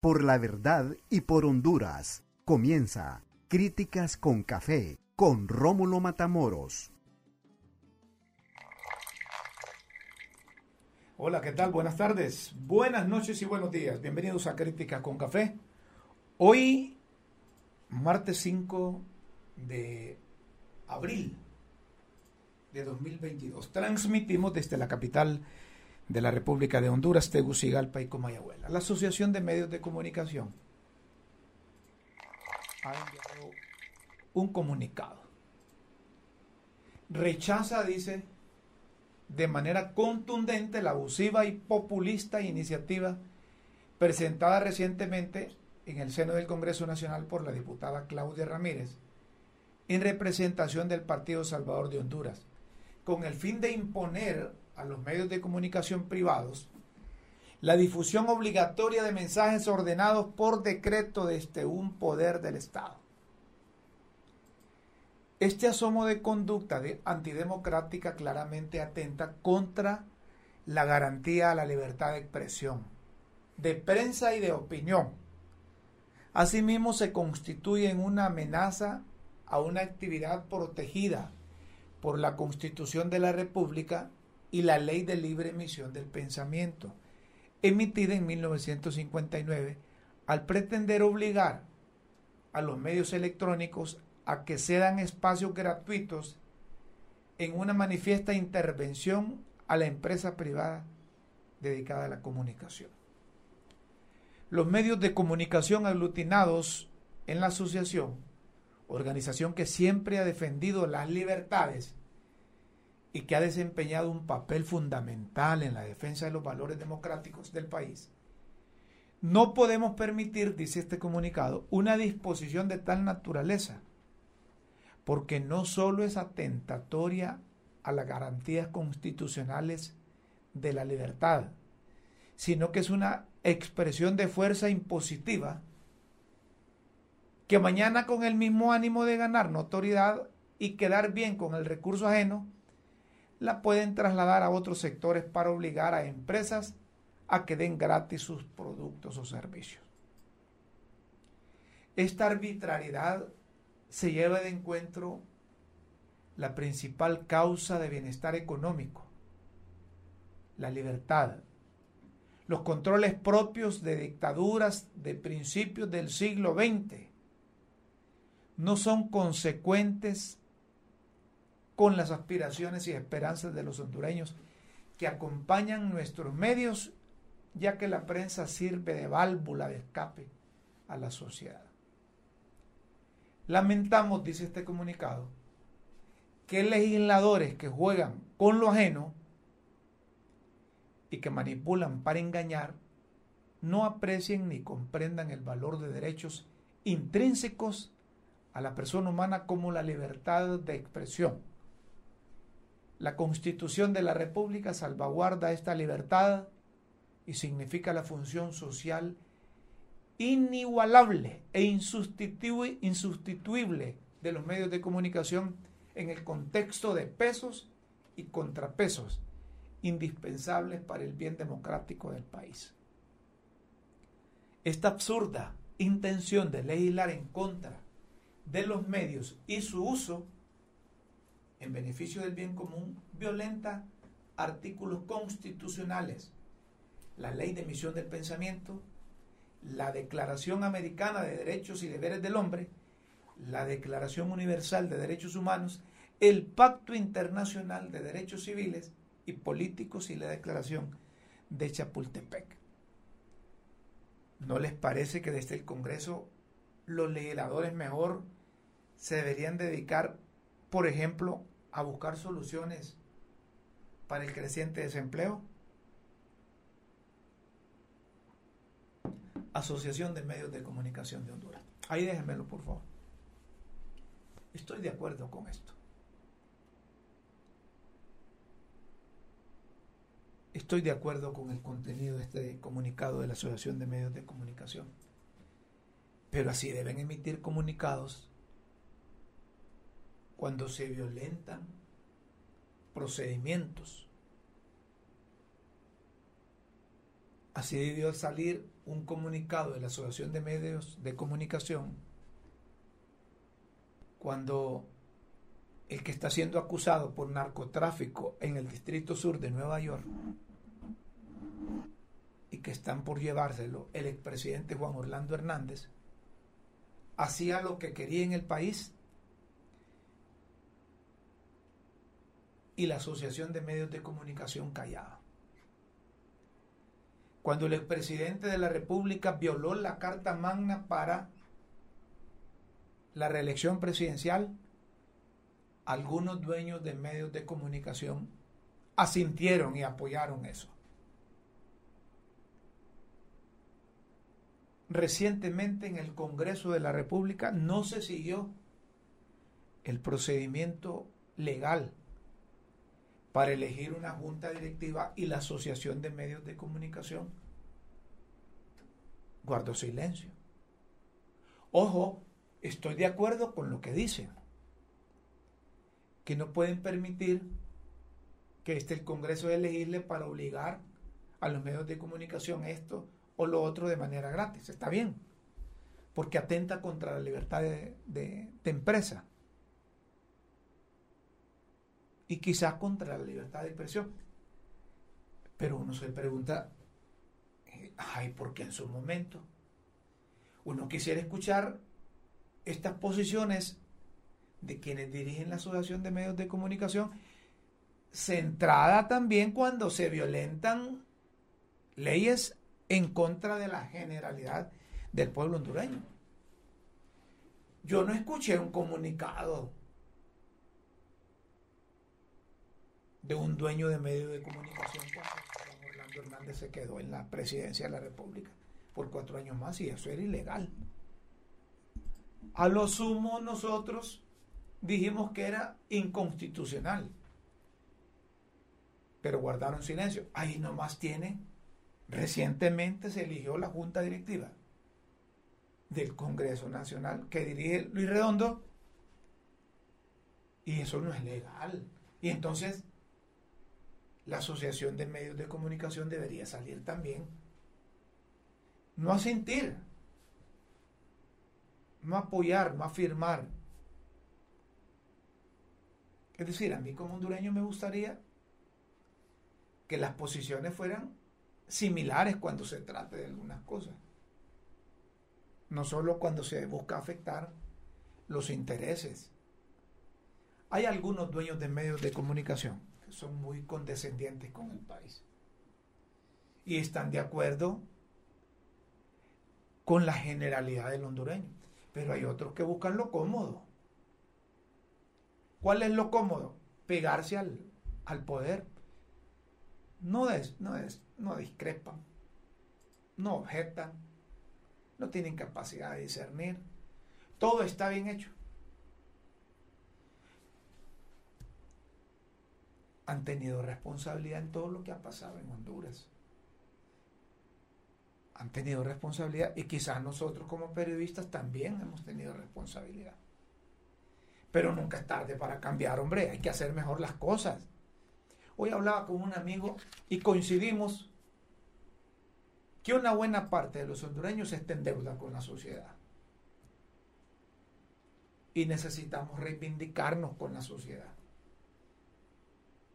por la verdad y por Honduras. Comienza Críticas con Café con Rómulo Matamoros. Hola, ¿qué tal? Buenas tardes, buenas noches y buenos días. Bienvenidos a Críticas con Café. Hoy, martes 5 de abril de 2022, transmitimos desde la capital de la República de Honduras, Tegucigalpa y Comayagüela. La Asociación de Medios de Comunicación ha enviado un comunicado. Rechaza, dice, de manera contundente la abusiva y populista iniciativa presentada recientemente en el seno del Congreso Nacional por la diputada Claudia Ramírez en representación del Partido Salvador de Honduras, con el fin de imponer a los medios de comunicación privados la difusión obligatoria de mensajes ordenados por decreto desde un poder del Estado. Este asomo de conducta de antidemocrática claramente atenta contra la garantía a la libertad de expresión, de prensa y de opinión. Asimismo, se constituye en una amenaza a una actividad protegida por la Constitución de la República y la Ley de Libre Emisión del Pensamiento, emitida en 1959, al pretender obligar a los medios electrónicos a que cedan espacios gratuitos en una manifiesta intervención a la empresa privada dedicada a la comunicación. Los medios de comunicación aglutinados en la asociación, organización que siempre ha defendido las libertades y que ha desempeñado un papel fundamental en la defensa de los valores democráticos del país, no podemos permitir, dice este comunicado, una disposición de tal naturaleza, porque no solo es atentatoria a las garantías constitucionales de la libertad, sino que es una expresión de fuerza impositiva que mañana con el mismo ánimo de ganar notoriedad y quedar bien con el recurso ajeno, la pueden trasladar a otros sectores para obligar a empresas a que den gratis sus productos o servicios. Esta arbitrariedad se lleva de encuentro la principal causa de bienestar económico, la libertad, los controles propios de dictaduras de principios del siglo XX no son consecuentes con las aspiraciones y esperanzas de los hondureños que acompañan nuestros medios, ya que la prensa sirve de válvula de escape a la sociedad. Lamentamos, dice este comunicado, que legisladores que juegan con lo ajeno y que manipulan para engañar no aprecien ni comprendan el valor de derechos intrínsecos a la persona humana como la libertad de expresión la Constitución de la República salvaguarda esta libertad y significa la función social inigualable e insustituible de los medios de comunicación en el contexto de pesos y contrapesos indispensables para el bien democrático del país. Esta absurda intención de legislar en contra de los medios y su uso en beneficio del bien común violenta artículos constitucionales, la ley de emisión del pensamiento, la Declaración Americana de Derechos y Deberes del Hombre, la Declaración Universal de Derechos Humanos, el Pacto Internacional de Derechos Civiles y Políticos y la Declaración de Chapultepec. ¿No les parece que desde el Congreso los legisladores mejor se deberían dedicar por ejemplo, a buscar soluciones para el creciente desempleo? Asociación de Medios de Comunicación de Honduras. Ahí déjenmelo, por favor. Estoy de acuerdo con esto. Estoy de acuerdo con el contenido de este comunicado de la Asociación de Medios de Comunicación. Pero así deben emitir comunicados cuando se violentan procedimientos. Así debió salir un comunicado de la Asociación de Medios de Comunicación cuando el que está siendo acusado por narcotráfico en el Distrito Sur de Nueva York y que están por llevárselo, el expresidente Juan Orlando Hernández, hacía lo que quería en el país y la Asociación de Medios de Comunicación callaba. Cuando el expresidente de la República violó la Carta Magna para la reelección presidencial, algunos dueños de medios de comunicación asintieron y apoyaron eso. Recientemente en el Congreso de la República no se siguió el procedimiento legal para elegir una junta directiva y la Asociación de Medios de Comunicación guardó silencio. Ojo, estoy de acuerdo con lo que dicen, que no pueden permitir que esté el Congreso de elegirle para obligar a los medios de comunicación esto o lo otro de manera gratis. Está bien, porque atenta contra la libertad de, de empresa y quizás contra la libertad de expresión. Pero uno se pregunta, eh, ay, ¿por qué en su momento? Uno quisiera escuchar estas posiciones de quienes dirigen la Asociación de Medios de Comunicación, centrada también cuando se violentan leyes en contra de la generalidad del pueblo hondureño. Yo no escuché un comunicado de un dueño de medio de comunicación cuando Orlando Hernández se quedó en la presidencia de la República por cuatro años más y eso era ilegal. A lo sumo nosotros dijimos que era inconstitucional, pero guardaron silencio. Ahí nomás tiene, recientemente se eligió la Junta Directiva del Congreso Nacional que dirige Luis Redondo y eso no es legal. Y entonces la Asociación de Medios de Comunicación debería salir también. No asentir, no apoyar, no afirmar. Es decir, a mí como hondureño me gustaría que las posiciones fueran similares cuando se trate de algunas cosas. No solo cuando se busca afectar los intereses. Hay algunos dueños de medios de comunicación son muy condescendientes con el país. Y están de acuerdo con la generalidad del hondureño. Pero hay otros que buscan lo cómodo. ¿Cuál es lo cómodo? Pegarse al, al poder. No, es, no, es, no discrepan, no objetan, no tienen capacidad de discernir. Todo está bien hecho. Han tenido responsabilidad en todo lo que ha pasado en Honduras. Han tenido responsabilidad y quizás nosotros como periodistas también hemos tenido responsabilidad. Pero nunca es tarde para cambiar, hombre, hay que hacer mejor las cosas. Hoy hablaba con un amigo y coincidimos que una buena parte de los hondureños está en deuda con la sociedad. Y necesitamos reivindicarnos con la sociedad.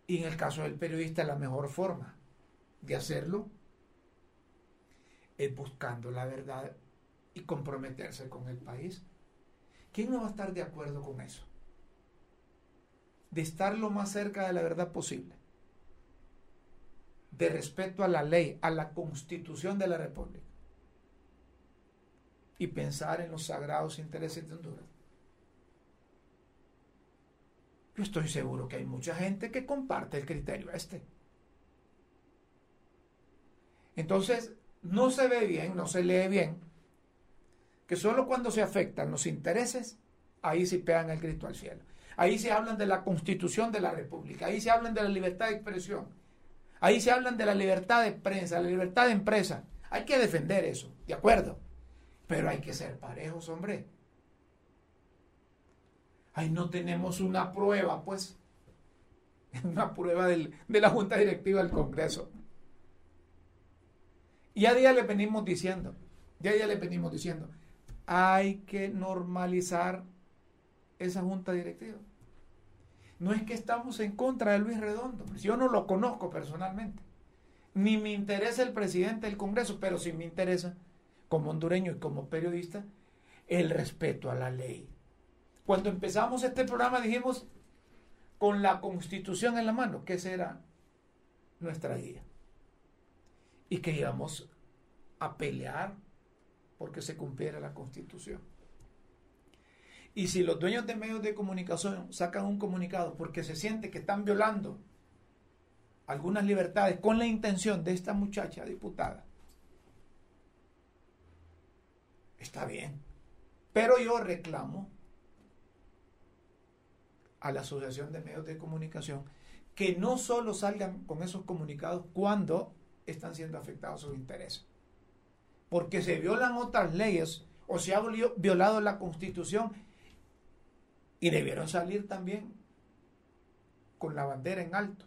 Y en el caso del periodista, la mejor forma de hacerlo es buscando la verdad y comprometerse con el país. ¿Quién no va a estar de acuerdo con eso? De estar lo más cerca de la verdad posible. De respeto a la ley, a la constitución de la República. Y pensar en los sagrados intereses de Honduras. Yo estoy seguro que hay mucha gente que comparte el criterio este. Entonces, no se ve bien, no se lee bien, que solo cuando se afectan los intereses, ahí se pegan el grito al cielo. Ahí se hablan de la constitución de la República, ahí se hablan de la libertad de expresión, ahí se hablan de la libertad de prensa, la libertad de empresa. Hay que defender eso, de acuerdo. Pero hay que ser parejos, hombre. Ahí no tenemos una prueba, pues, una prueba de la Junta Directiva del Congreso. Y a día le venimos diciendo, ya día le venimos diciendo, hay que normalizar esa junta directiva. No es que estamos en contra de Luis Redondo, pues yo no lo conozco personalmente, ni me interesa el presidente del Congreso, pero sí me interesa, como hondureño y como periodista, el respeto a la ley. Cuando empezamos este programa dijimos, con la constitución en la mano, que será nuestra guía. Y que íbamos a pelear porque se cumpliera la constitución. Y si los dueños de medios de comunicación sacan un comunicado porque se siente que están violando algunas libertades con la intención de esta muchacha diputada, está bien. Pero yo reclamo a la Asociación de Medios de Comunicación que no solo salgan con esos comunicados cuando están siendo afectados sus intereses, porque se violan otras leyes o se ha violado la Constitución y debieron salir también con la bandera en alto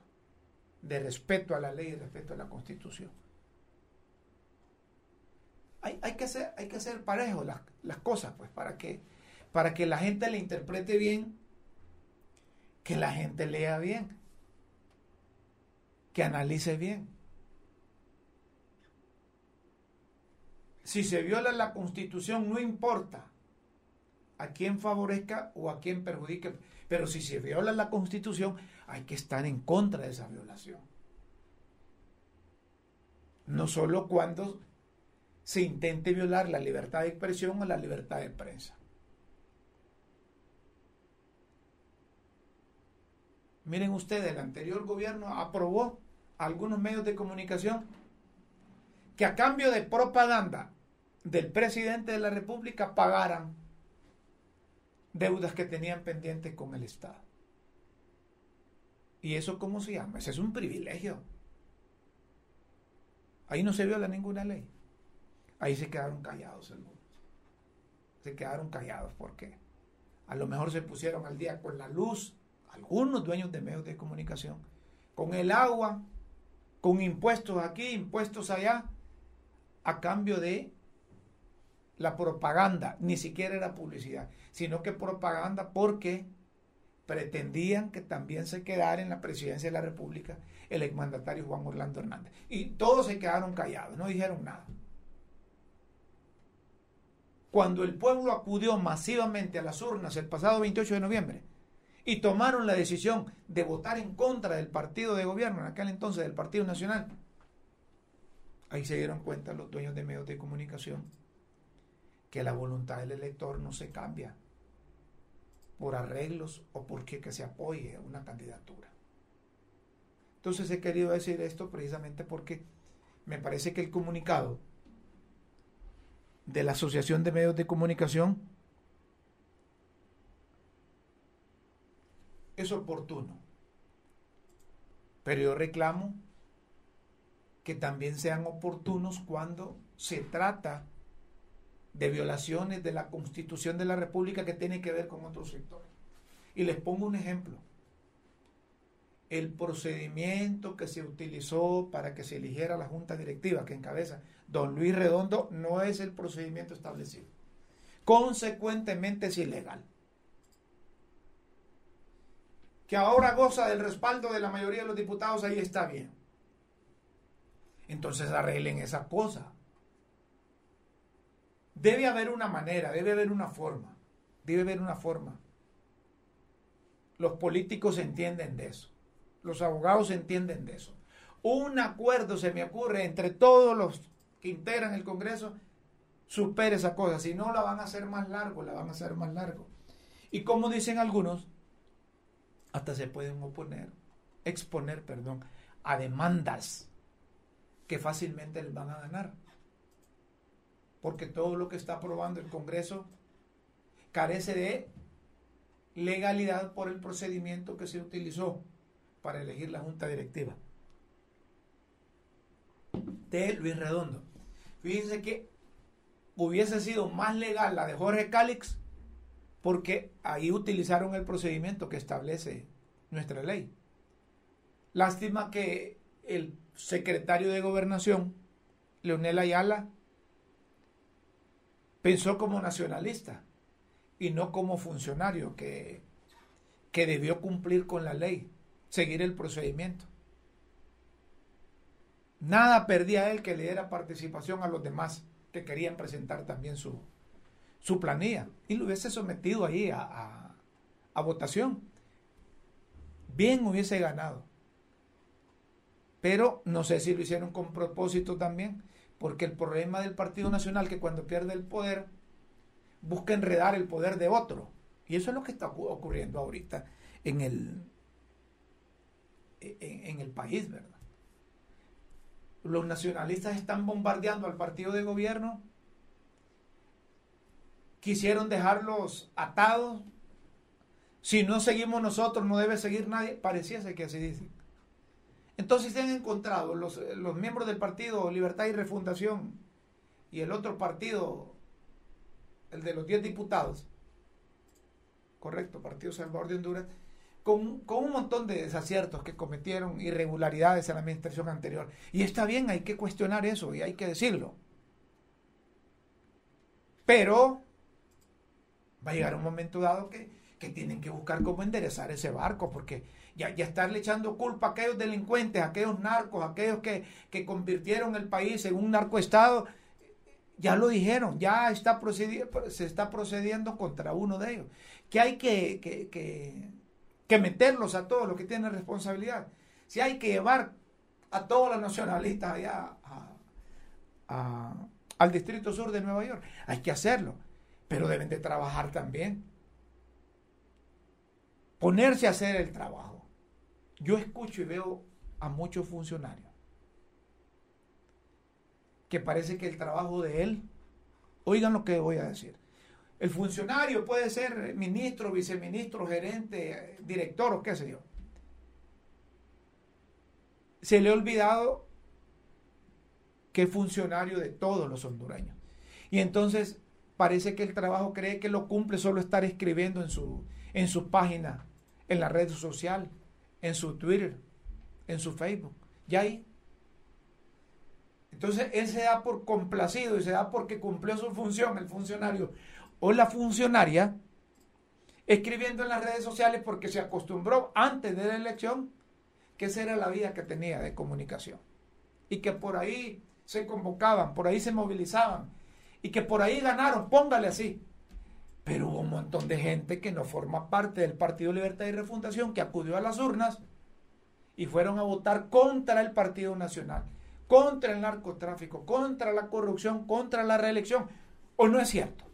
de respeto a la ley y respeto a la Constitución. Hay, hay que, hacer, hay que hacer las, las cosas, pues, para que, para que la gente le interprete bien que la gente lea bien, que analice bien. Si se viola la constitución, no importa a quién favorezca o a quién perjudique, pero si se viola la constitución, hay que estar en contra de esa violación. No solo cuando se intente violar la libertad de expresión o la libertad de prensa. Miren ustedes, el anterior gobierno aprobó algunos medios de comunicación que a cambio de propaganda del presidente de la República pagaran deudas que tenían pendientes con el Estado. ¿Y eso cómo se llama? Ese es un privilegio. Ahí no se viola ninguna ley. Ahí se quedaron callados algunos. Se quedaron callados porque a lo mejor se pusieron al día con la luz algunos dueños de medios de comunicación, con el agua, con impuestos aquí, impuestos allá, a cambio de la propaganda, ni siquiera era publicidad, sino que propaganda porque pretendían que también se quedara en la presidencia de la República el exmandatario Juan Orlando Hernández. Y todos se quedaron callados, no dijeron nada. Cuando el pueblo acudió masivamente a las urnas el pasado 28 de noviembre, y tomaron la decisión de votar en contra del partido de gobierno, en aquel entonces del Partido Nacional. Ahí se dieron cuenta los dueños de medios de comunicación que la voluntad del elector no se cambia por arreglos o porque que se apoye una candidatura. Entonces he querido decir esto precisamente porque me parece que el comunicado de la Asociación de Medios de Comunicación es oportuno. Pero yo reclamo que también sean oportunos cuando se trata de violaciones de la Constitución de la República que tiene que ver con otros sectores. Y les pongo un ejemplo. El procedimiento que se utilizó para que se eligiera la Junta Directiva que encabeza don Luis Redondo no es el procedimiento establecido. Consecuentemente es ilegal que ahora goza del respaldo de la mayoría de los diputados, ahí está bien. Entonces arreglen esa cosa. Debe haber una manera, debe haber una forma, debe haber una forma. Los políticos entienden de eso, los abogados entienden de eso. Un acuerdo se me ocurre entre todos los que integran el Congreso, supere esa cosa. Si no, la van a hacer más largo, la van a hacer más largo. Y como dicen algunos, hasta se pueden oponer, exponer, perdón, a demandas que fácilmente les van a ganar. Porque todo lo que está aprobando el Congreso carece de legalidad por el procedimiento que se utilizó para elegir la junta directiva de Luis Redondo. Fíjense que hubiese sido más legal la de Jorge Cálix porque ahí utilizaron el procedimiento que establece nuestra ley. Lástima que el secretario de gobernación Leonel Ayala pensó como nacionalista y no como funcionario que, que debió cumplir con la ley, seguir el procedimiento. Nada perdía él que le diera participación a los demás que querían presentar también su, su planilla y lo hubiese sometido ahí a, a votación. Bien hubiese ganado. Pero no sé si lo hicieron con propósito también, porque el problema del Partido Nacional que cuando pierde el poder busca enredar el poder de otro. Y eso es lo que está ocurriendo ahorita en el, en, el país, ¿verdad? Los nacionalistas están bombardeando al partido de gobierno. Quisieron dejarlos atados. Si no seguimos nosotros, no debe seguir nadie. Pareciese que así dicen. Entonces se han encontrado los, los miembros del partido Libertad y Refundación y el otro partido el de los 10 diputados, correcto, Partido Salvador de Honduras, con, un montón de desaciertos que cometieron, irregularidades en la administración anterior. Y está bien, hay que cuestionar eso y hay que decirlo. Pero va a llegar un momento dado que, tienen que buscar cómo enderezar ese barco, porque ya, ya estarle echando culpa a aquellos delincuentes, a aquellos narcos, a aquellos que, que convirtieron el país en un narcoestado, ya lo dijeron, ya está se está procediendo contra uno de ellos. Que hay que, que, meterlos a todos los que tienen responsabilidad. Si hay que llevar a todos los nacionalistas allá al Distrito Sur de Nueva York, hay que hacerlo. Pero deben de trabajar también. Ponerse a hacer el trabajo. Yo escucho y veo a muchos funcionarios que parece que el trabajo de él, oigan lo que voy a decir, el funcionario puede ser ministro, viceministro, gerente, director o qué sé yo. Se le ha olvidado que es funcionario de todos los hondureños. Y entonces parece que el trabajo cree que lo cumple solo estar escribiendo en su, en su página, en la red social, en su Twitter, en su Facebook. Y ahí entonces él se da por complacido y se da porque cumplió su función, el funcionario o la funcionaria, escribiendo en las redes sociales porque se acostumbró antes de la elección que esa era la vía que tenía de comunicación. Y que por ahí se convocaban, por ahí se movilizaban y que por ahí ganaron, póngale así. Pero hubo un montón de gente que no forma parte del Partido Libertad y Refundación que acudió a las urnas y fueron a votar contra el Partido Nacional contra el narcotráfico, contra la corrupción, contra la reelección. ¿O no es cierto?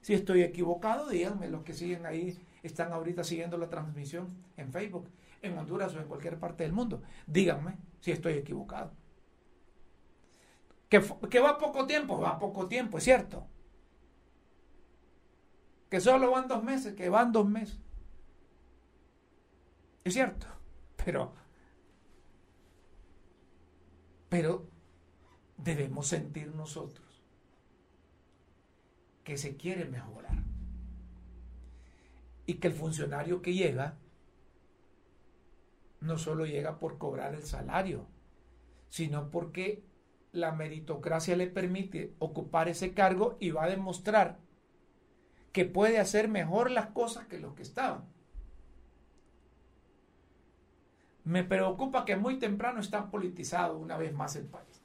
Si estoy equivocado, díganme, los que siguen ahí, están ahorita siguiendo la transmisión en Facebook, en Honduras o en cualquier parte del mundo. Díganme si estoy equivocado. ¿Que, va poco tiempo? Va poco tiempo, es cierto. Que solo van dos meses, que van dos meses. Es cierto. Pero pero debemos sentir nosotros que se quiere mejorar. Y que el funcionario que llega no solo llega por cobrar el salario, sino porque la meritocracia le permite ocupar ese cargo y va a demostrar que puede hacer mejor las cosas que los que estaban. Me preocupa que muy temprano está politizado una vez más el país.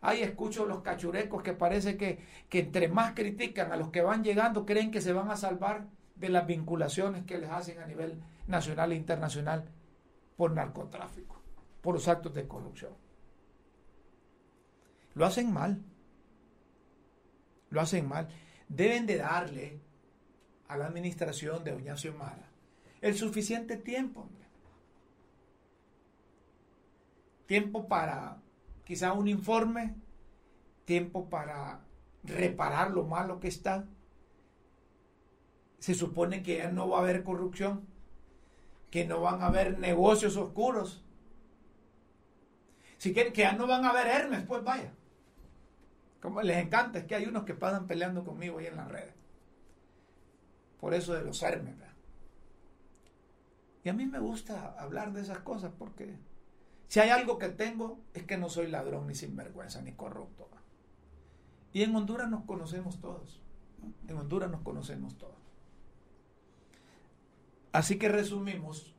Ahí escucho los cachurecos que parece que, que entre más critican a los que van llegando, creen que se van a salvar de las vinculaciones que les hacen a nivel nacional e internacional por narcotráfico, por los actos de corrupción. Lo hacen mal. Lo hacen mal. Deben de darle a la administración de Doña Xiomara el suficiente tiempo tiempo para quizá un informe, tiempo para reparar lo malo que está. Se supone que ya no va a haber corrupción, que no van a haber negocios oscuros. Si quieren que ya no van a haber Hermes, pues vaya. Como les encanta, es que hay unos que pasan peleando conmigo ahí en las redes. Por eso de los Hermes. Y a mí me gusta hablar de esas cosas porque Si hay algo que tengo es que no soy ladrón, ni sinvergüenza, ni corrupto. Y en Honduras nos conocemos todos. En Honduras nos conocemos todos. Así que resumimos,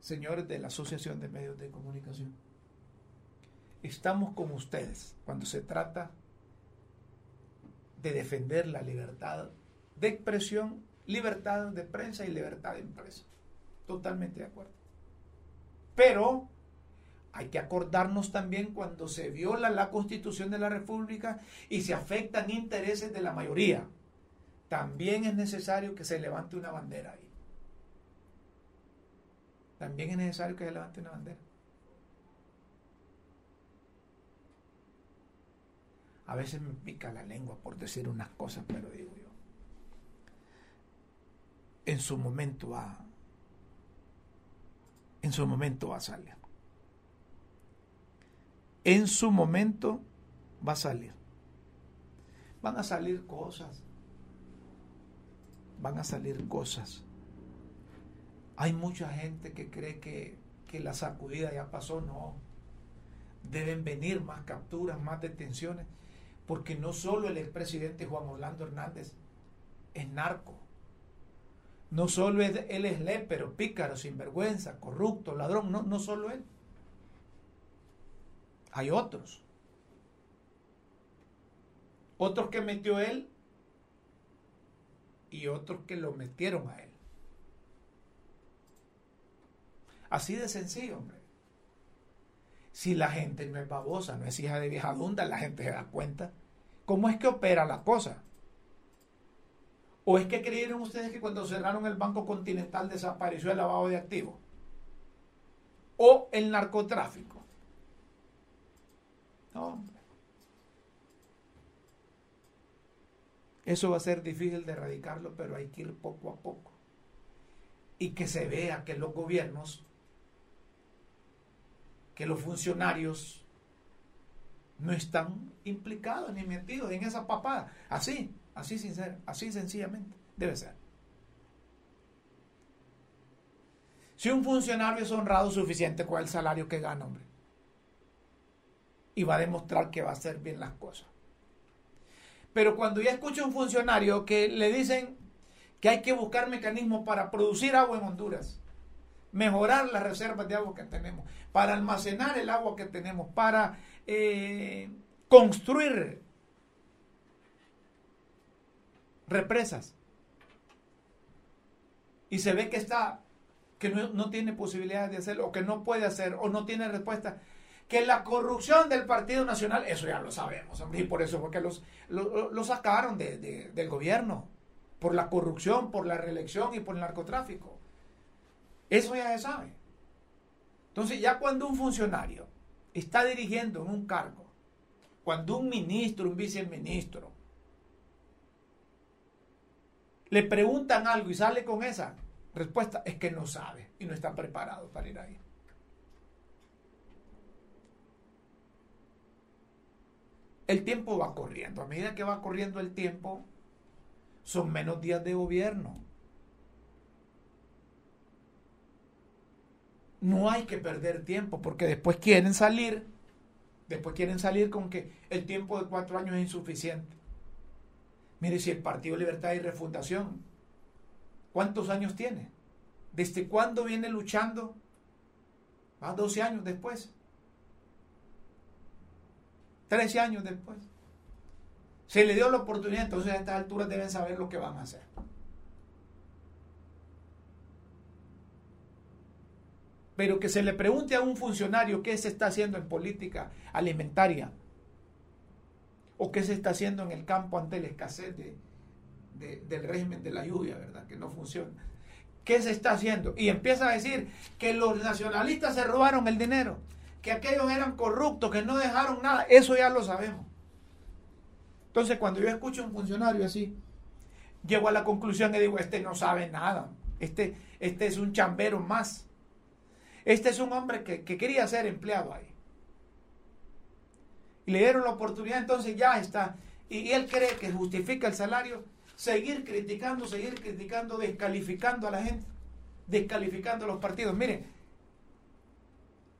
señores de la Asociación de Medios de Comunicación, estamos con ustedes cuando se trata de defender la libertad de expresión, libertad de prensa y libertad de empresa. Totalmente de acuerdo. Pero hay que acordarnos también cuando se viola la constitución de la República y se afectan intereses de la mayoría. También es necesario que se levante una bandera ahí. También es necesario que se levante una bandera. A veces me pica la lengua por decir unas cosas, pero digo yo. En su momento va. En su momento va a salir. En su momento va a salir. Van a salir cosas. Van a salir cosas. Hay mucha gente que cree que, que la sacudida ya pasó. No. Deben venir más capturas, más detenciones porque no solo el expresidente Juan Orlando Hernández es narco, no solo es, él es lépero, pícaro, sinvergüenza, corrupto, ladrón, no, no solo él. Hay otros. Otros que metió él y otros que lo metieron a él. Así de sencillo, hombre. Si la gente no es babosa, no es hija de vieja dunda, la gente se da cuenta. ¿Cómo es que opera la cosa? ¿O es que creyeron ustedes que cuando cerraron el Banco Continental desapareció el lavado de activos? ¿O el narcotráfico? No. Eso va a ser difícil de erradicarlo, pero hay que ir poco a poco. Y que se vea que los gobiernos que los funcionarios no están implicados ni metidos en esa papada. Así, así sincero, así sencillamente debe ser. Si un funcionario es honrado suficiente con el salario que gana, hombre, y va a demostrar que va a hacer bien las cosas. Pero cuando ya escucho a un funcionario que le dicen que hay que buscar mecanismos para producir agua en Honduras, mejorar las reservas de agua que tenemos, para almacenar el agua que tenemos, para eh, construir represas. Y se ve que está, que no, tiene posibilidades de hacerlo, o que no puede hacer, o no tiene respuesta. Que la corrupción del Partido Nacional, eso ya lo sabemos, y por eso porque los, lo, sacaron del gobierno, por la corrupción, por la reelección y por el narcotráfico. Eso ya se sabe. Entonces, ya cuando un funcionario está dirigiendo en un cargo, cuando un ministro, un viceministro, le preguntan algo y sale con esa respuesta, es que no sabe y no está preparado para ir ahí. El tiempo va corriendo. A medida que va corriendo el tiempo, son menos días de gobierno. No hay que perder tiempo porque después quieren salir, después quieren salir con que el tiempo de cuatro años es insuficiente. Mire, si el Partido Libertad y Refundación, ¿cuántos años tiene? ¿Desde cuándo viene luchando? Va 12 años después. 13 años después. Se le dio la oportunidad, entonces a estas alturas deben saber lo que van a hacer. Pero que se le pregunte a un funcionario qué se está haciendo en política alimentaria o qué se está haciendo en el campo ante la escasez del régimen de la lluvia, ¿verdad? Que no funciona. ¿Qué se está haciendo? Y empieza a decir que los nacionalistas se robaron el dinero, que aquellos eran corruptos, que no dejaron nada. Eso ya lo sabemos. Entonces, cuando yo escucho a un funcionario así, llego a la conclusión y digo, este no sabe nada. Este, este es un chambero más. Este es un hombre que, quería ser empleado ahí. Y le dieron la oportunidad, entonces ya está. Y, él cree que justifica el salario, seguir criticando, seguir criticando, descalificando a la gente, descalificando a los partidos. Miren,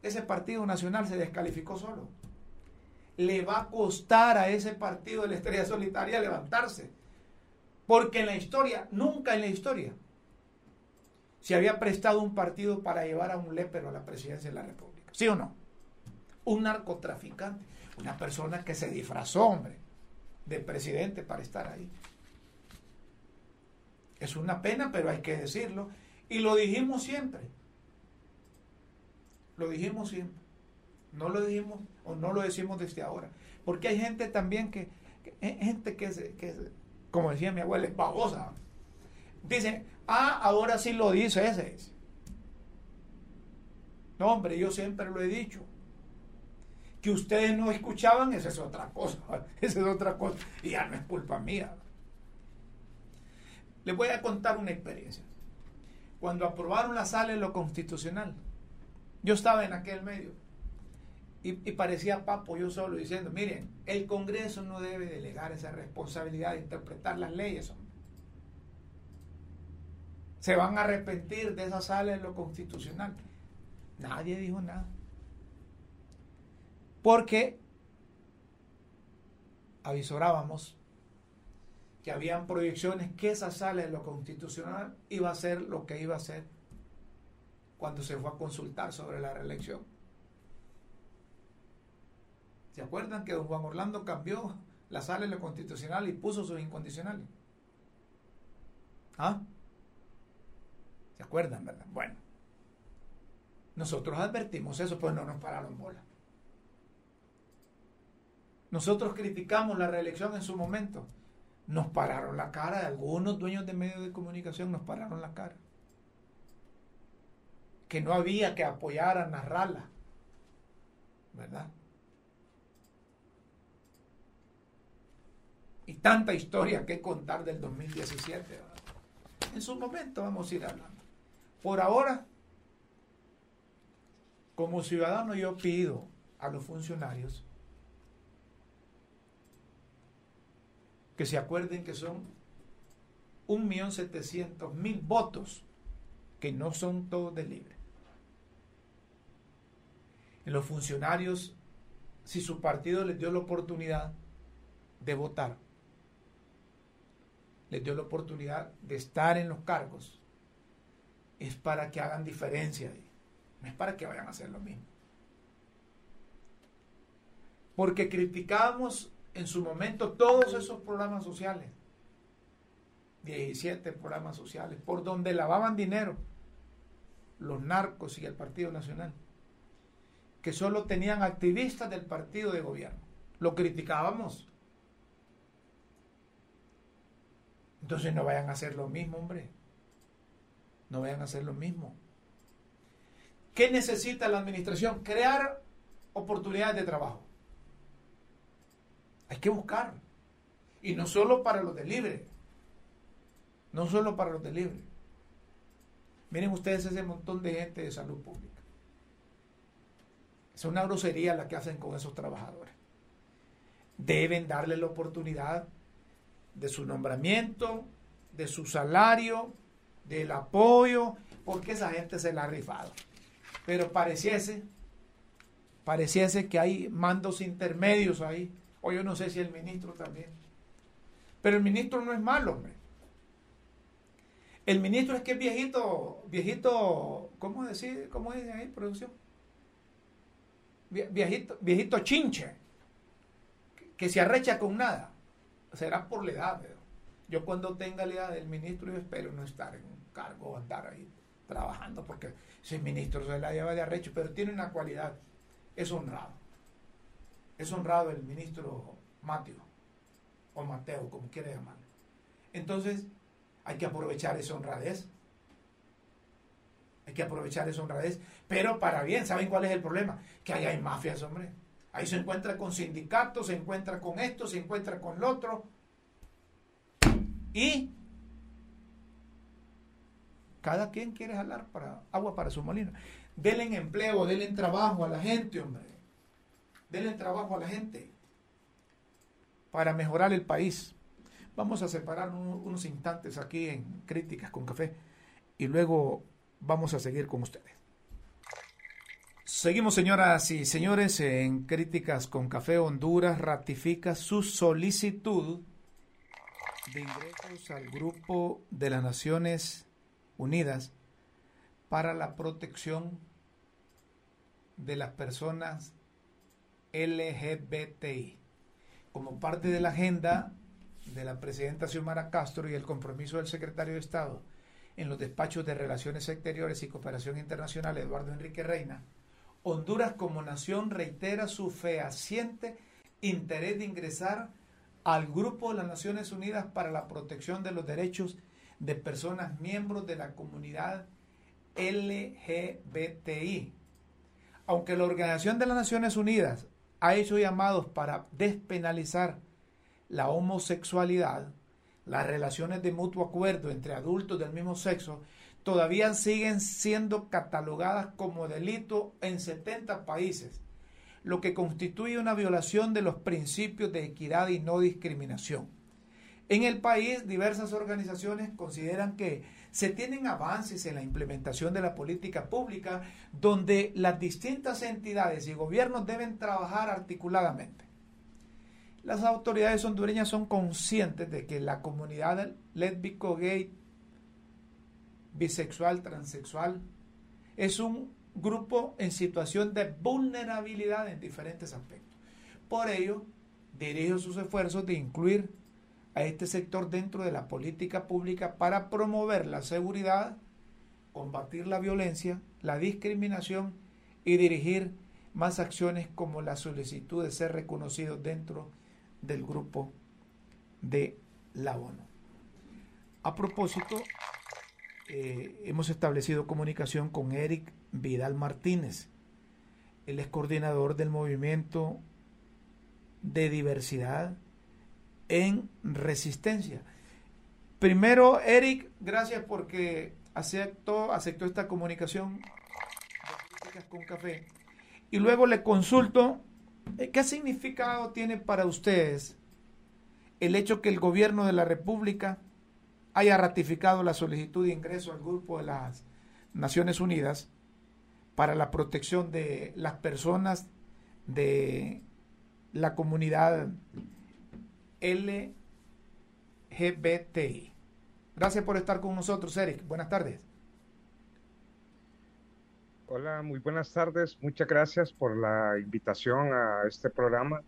ese partido nacional se descalificó solo. Le va a costar a ese partido de la estrella solitaria levantarse. Porque en la historia, nunca en la historia, se había prestado un partido para llevar a un lépero a la presidencia de la República. ¿Sí o no? Un narcotraficante, una persona que se disfrazó, hombre, de presidente para estar ahí. Es una pena, pero hay que decirlo. Y lo dijimos siempre. Lo dijimos siempre. No lo dijimos o no lo decimos desde ahora. Porque hay gente también que, gente que, como decía mi abuela, es babosa. Dice, ah, ahora sí lo dice ese. No, hombre, yo siempre lo he dicho. Que ustedes no escuchaban, esa es otra cosa. Esa es otra cosa. Y ya no es culpa mía. Les voy a contar una experiencia. Cuando aprobaron la sala en lo constitucional, yo estaba en aquel medio y, parecía papo yo solo diciendo, miren, el Congreso no debe delegar esa responsabilidad de interpretar las leyes. Se van a arrepentir de esa sala en lo constitucional. Nadie dijo nada. Porque avisorábamos que habían proyecciones que esa sala en lo constitucional iba a ser lo que iba a ser cuando se fue a consultar sobre la reelección. ¿Se acuerdan que don Juan Orlando cambió la sala en lo constitucional y puso sus incondicionales? ¿Ah? ¿Se acuerdan, verdad? Bueno. Nosotros advertimos eso, pues no nos pararon bola. Nosotros criticamos la reelección en su momento. Nos pararon la cara, algunos dueños de medios de comunicación nos pararon la cara que no había que apoyar a narrarla, ¿verdad? Y tanta historia que contar del 2017. ¿verdad? En su momento vamos a ir hablando. Por ahora, como ciudadano yo pido a los funcionarios que se acuerden que son 1.700.000 votos que no son todos de libre. Los funcionarios si su partido les dio la oportunidad de votar, les dio la oportunidad de estar en los cargos, es para que hagan diferencia no es para que vayan a hacer lo mismo. Porque criticábamos en su momento todos esos programas sociales, 17 programas sociales, por donde lavaban dinero los narcos y el Partido Nacional que solo tenían activistas del partido de gobierno. Lo criticábamos. Entonces no vayan a hacer lo mismo, hombre. No vayan a hacer lo mismo. ¿Qué necesita la administración? Crear oportunidades de trabajo. Hay que buscar. Y no solo para los de libre. No solo para los de libre. Miren ustedes ese montón de gente de salud pública. Es una grosería la que hacen con esos trabajadores. Deben darle la oportunidad de su nombramiento, de su salario, del apoyo, porque esa gente se la ha rifado. Pero pareciese, pareciese que hay mandos intermedios ahí. O yo no sé si el ministro también. Pero el ministro no es malo, hombre. El ministro es que es viejito, viejito, ¿cómo decir? ¿Cómo dice ahí, producción? viejito, viejito chinche, que se arrecha con nada. Será por la edad. Yo cuando tenga la edad del ministro, yo espero no estar en cargo, andar ahí trabajando, porque ese ministro se la lleva de arrecho, pero tiene una cualidad, es honrado. Es honrado el ministro Mateo, o Mateo, como quiera llamarlo. Entonces, hay que aprovechar esa honradez. Hay que aprovechar esa honradez, pero para bien. ¿Saben cuál es el problema? Que ahí hay mafias, hombre. Ahí se encuentra con sindicatos, se encuentra con esto, se encuentra con lo otro. Y cada quien quiere jalar para agua para su molino. Denle empleo, denle trabajo a la gente, hombre. Denle trabajo a la gente para mejorar el país. Vamos a separar unos instantes aquí en Críticas con Café y luego vamos a seguir con ustedes. Seguimos, señoras y señores, en Críticas con Café Honduras ratifica su solicitud de ingresos al grupo de las Naciones Unidas para la protección de las personas LGBTI. Como parte de la agenda de la presidenta Xiomara Castro y el compromiso del secretario de Estado en los despachos de Relaciones Exteriores y Cooperación Internacional, Eduardo Enrique Reina, Honduras como nación reitera su fehaciente interés de ingresar al Grupo de las Naciones Unidas para la protección de los derechos de personas miembros de la comunidad LGBTI. Aunque la Organización de las Naciones Unidas ha hecho llamados para despenalizar la homosexualidad, las relaciones de mutuo acuerdo entre adultos del mismo sexo todavía siguen siendo catalogadas como delito en 70 países, lo que constituye una violación de los principios de equidad y no discriminación. En el país, diversas organizaciones consideran que se tienen avances en la implementación de la política pública donde las distintas entidades y gobiernos deben trabajar articuladamente. Las autoridades hondureñas son conscientes de que la comunidad lésbico, gay, bisexual, transexual, es un grupo en situación de vulnerabilidad en diferentes aspectos. Por ello, dirijo sus esfuerzos de incluir a este sector dentro de la política pública para promover la seguridad, combatir la violencia, la discriminación y dirigir más acciones como la solicitud de ser reconocido dentro del grupo de la ONU. A propósito, eh, hemos establecido comunicación con Eric Vidal Martínez. Él es coordinador del movimiento de diversidad en resistencia. Primero, Eric, gracias porque aceptó, aceptó esta comunicación con café. Y luego le consulto, eh, ¿qué significado tiene para ustedes el hecho que el gobierno de la República haya ratificado la solicitud de ingreso al grupo de las Naciones Unidas para la protección de las personas de la comunidad LGBTI. Gracias por estar con nosotros, Eric. Buenas tardes. Hola, muy buenas tardes. Muchas gracias por la invitación a este programa.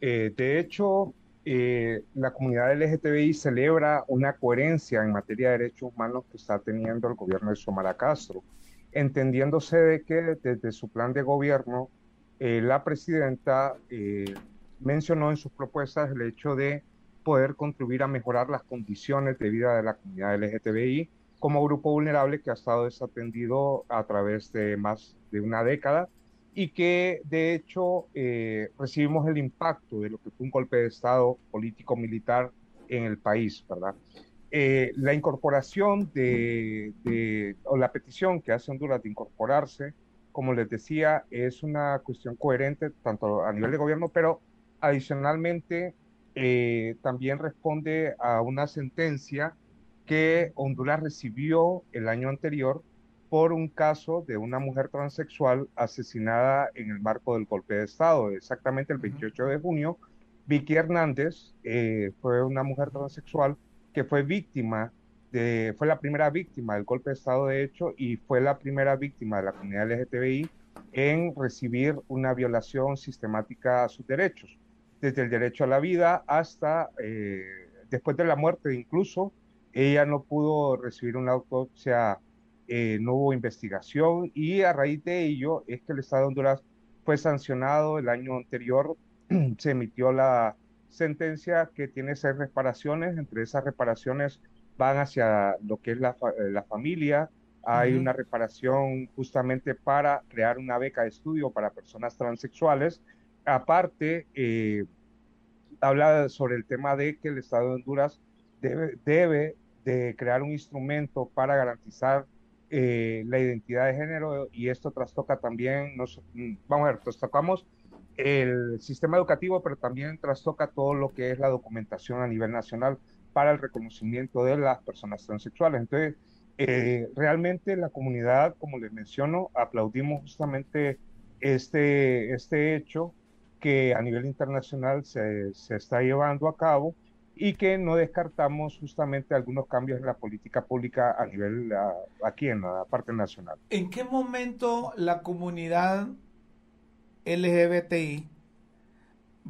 Eh, de hecho, eh, la comunidad LGTBI celebra una coherencia en materia de derechos humanos que está teniendo el gobierno de Somara Castro, entendiéndose de que desde su plan de gobierno, eh, la presidenta eh, mencionó en sus propuestas el hecho de poder contribuir a mejorar las condiciones de vida de la comunidad LGTBI como grupo vulnerable que ha estado desatendido a través de más de una década y que de hecho eh, recibimos el impacto de lo que fue un golpe de Estado político-militar en el país, ¿verdad? Eh, la incorporación de, de, o la petición que hace Honduras de incorporarse, como les decía, es una cuestión coherente tanto a nivel de gobierno, pero adicionalmente eh, también responde a una sentencia que Honduras recibió el año anterior por un caso de una mujer transexual asesinada en el marco del golpe de Estado. Exactamente el 28 de junio, Vicky Hernández eh, fue una mujer transexual que fue víctima de, fue la primera víctima del golpe de Estado de hecho y fue la primera víctima de la comunidad LGTBI en recibir una violación sistemática a sus derechos, desde el derecho a la vida hasta eh, después de la muerte incluso, ella no pudo recibir una autopsia eh, no hubo investigación y a raíz de ello es que el Estado de Honduras fue sancionado. El año anterior, se emitió la sentencia que tiene seis reparaciones, entre esas reparaciones van hacia lo que es la, la familia, hay una reparación justamente para crear una beca de estudio para personas transexuales, aparte eh, habla sobre el tema de que el Estado de Honduras debe, debe de crear un instrumento para garantizar eh, la identidad de género y esto trastoca también, nos, mm, vamos a ver, trastocamos el sistema educativo, pero también trastoca todo lo que es la documentación a nivel nacional para el reconocimiento de las personas transexuales. Entonces, eh, realmente la comunidad, como les menciono, aplaudimos justamente este, este hecho que a nivel internacional se, se está llevando a cabo y que no descartamos justamente algunos cambios en la política pública a nivel aquí en la parte nacional. ¿En qué momento la comunidad LGBTI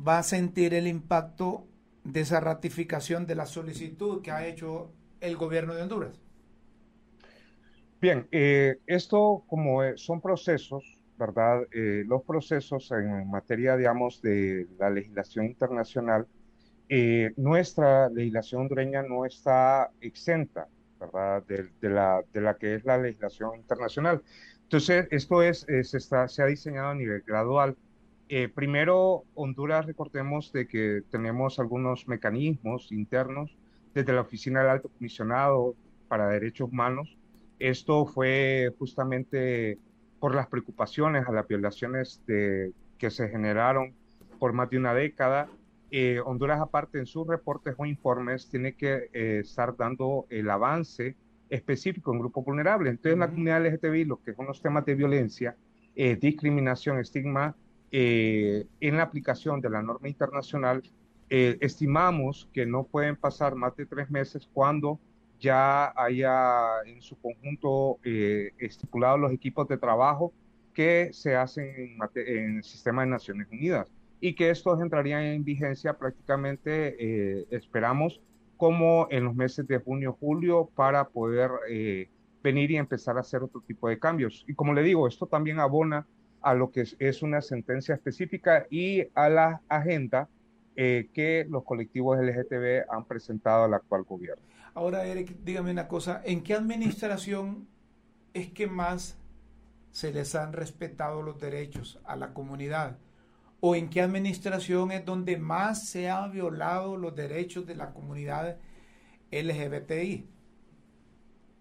va a sentir el impacto de esa ratificación de la solicitud que ha hecho el gobierno de Honduras? Bien, eh, esto como son procesos, ¿verdad? Eh, los procesos en materia, digamos, de la legislación internacional, eh, nuestra legislación hondureña no está exenta, ¿verdad? De, la, de la que es la legislación internacional. Entonces, esto es, se, está, se ha diseñado a nivel gradual. Eh, primero, Honduras, recordemos de que tenemos algunos mecanismos internos desde la Oficina del Alto Comisionado para Derechos Humanos. Esto fue justamente por las preocupaciones a las violaciones de, que se generaron por más de una década eh, Honduras, aparte en sus reportes o informes, tiene que eh, estar dando el avance específico en grupos vulnerables. Entonces, en la comunidad LGTBI, lo que son los temas de violencia, eh, discriminación, estigma, en la aplicación de la norma internacional, estimamos que no pueden pasar más de tres meses cuando ya haya en su conjunto estipulado los equipos de trabajo que se hacen en, en el sistema de Naciones Unidas y que estos entrarían en vigencia prácticamente, eh, esperamos, como en los meses de junio, julio, para poder eh, venir y empezar a hacer otro tipo de cambios. Y como le digo, esto también abona a lo que es, una sentencia específica y a la agenda eh, que los colectivos LGTB han presentado al actual gobierno. Ahora, Eric, dígame una cosa, ¿en qué administración es que más se les han respetado los derechos a la comunidad? o en qué administración es donde más se han violado los derechos de la comunidad LGBTI?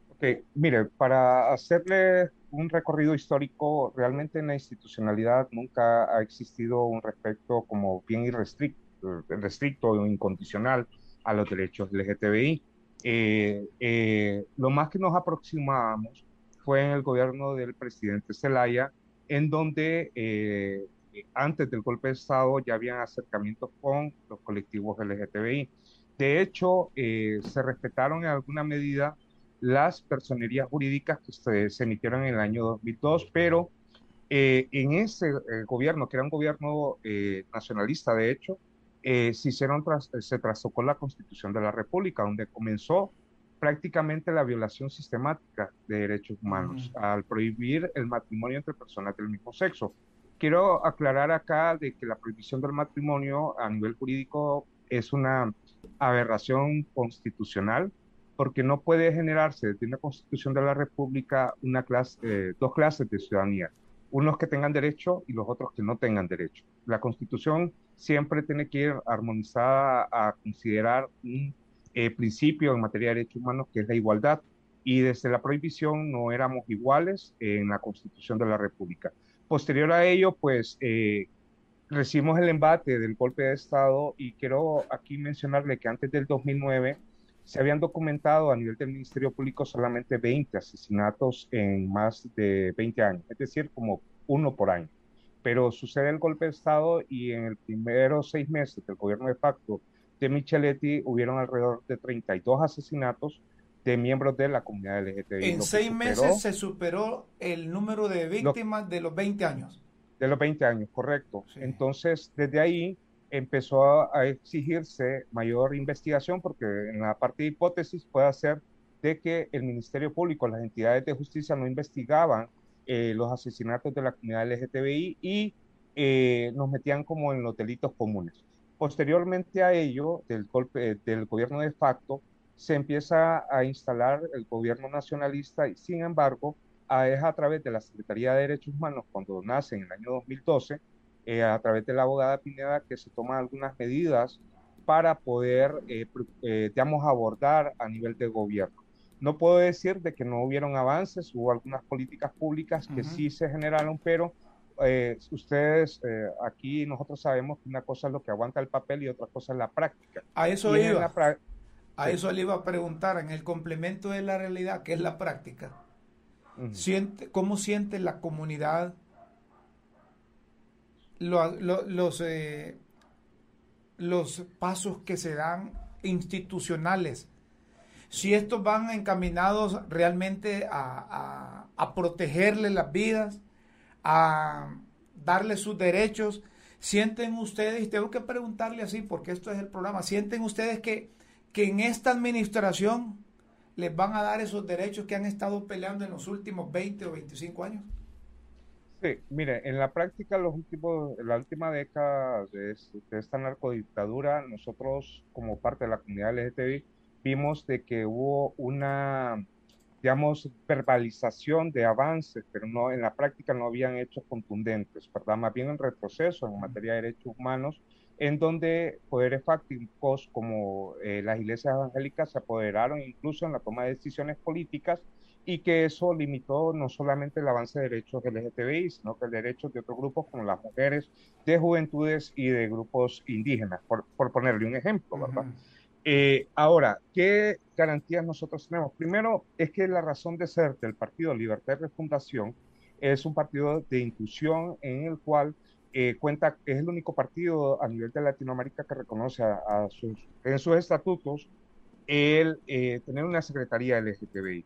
Ok, mire, para hacerle un recorrido histórico, realmente en la institucionalidad nunca ha existido un respeto como bien irrestricto, restricto o incondicional a los derechos LGTBI. Eh, eh, lo más que nos aproximamos fue en el gobierno del presidente Zelaya, en donde eh, antes del golpe de Estado ya habían acercamientos con los colectivos LGTBI. De hecho, eh, se respetaron en alguna medida las personerías jurídicas que se, emitieron en el año 2002, pero eh, en ese eh, gobierno, que era un gobierno nacionalista, de hecho, se, hicieron se trastocó la Constitución de la República, donde comenzó prácticamente la violación sistemática de derechos humanos al prohibir el matrimonio entre personas del mismo sexo quiero aclarar acá de que la prohibición del matrimonio a nivel jurídico es una aberración constitucional porque no puede generarse desde una constitución de la República una clase, eh, dos clases de ciudadanía, unos que tengan derecho y los otros que no tengan derecho. La constitución siempre tiene que ir armonizada a considerar un eh, principio en materia de derechos humanos que es la igualdad y desde la prohibición no éramos iguales en la constitución de la República. Posterior a ello, pues eh, recibimos el embate del golpe de Estado y quiero aquí mencionarle que antes del 2009 se habían documentado a nivel del Ministerio Público solamente 20 asesinatos en más de 20 años, es decir, como uno por año. Pero sucede el golpe de Estado y en el primeros seis meses del gobierno de facto de Micheletti hubieron alrededor de 32 asesinatos de miembros de la comunidad LGTBI. En seis meses se superó el número de víctimas de los 20 años. De los 20 años, correcto. Entonces, desde ahí empezó a, exigirse mayor investigación porque en la parte de hipótesis puede ser de que el Ministerio Público, las entidades de justicia no investigaban eh, los asesinatos de la comunidad LGTBI y eh, nos metían como en los delitos comunes. Posteriormente a ello, del golpe del gobierno de facto, se empieza a instalar el gobierno nacionalista y sin embargo es a través de la Secretaría de Derechos Humanos cuando nace en el año 2012, eh, a través de la abogada Pineda que se toman algunas medidas para poder, eh, eh, abordar a nivel de gobierno. No puedo decir de que no hubieron avances, hubo algunas políticas públicas que sí se generaron, pero ustedes aquí nosotros sabemos que una cosa es lo que aguanta el papel y otra cosa es la práctica. A eso iba. A eso le iba a preguntar, en el complemento de la realidad, que es la práctica. siente, ¿Cómo siente la comunidad los, eh, los pasos que se dan institucionales, si estos van encaminados realmente a, a, protegerle las vidas, a darle sus derechos, sienten ustedes, y tengo que preguntarle así porque esto es el programa, sienten ustedes que, que en esta administración les van a dar esos derechos que han estado peleando en los últimos 20 o 25 años? Sí, mire, en la práctica, los últimos, la última década de, esta narcodictadura, nosotros como parte de la comunidad LGTBI vimos de que hubo una, digamos, verbalización de avances, pero no en la práctica no habían hechos contundentes, ¿verdad? Más bien en retroceso en materia de derechos humanos en donde poderes fácticos como eh, las iglesias evangélicas se apoderaron incluso en la toma de decisiones políticas y que eso limitó no solamente el avance de derechos LGTBI, sino que el derechos de otros grupos como las mujeres, de juventudes y de grupos indígenas, por, ponerle un ejemplo, ¿verdad? Eh, ahora, ¿qué garantías nosotros tenemos? Primero, es que la razón de ser del Partido Libertad y Refundación es un partido de inclusión en el cual eh, cuenta, es el único partido a nivel de Latinoamérica que reconoce a, sus, en sus estatutos el eh, tener una secretaría LGTBI.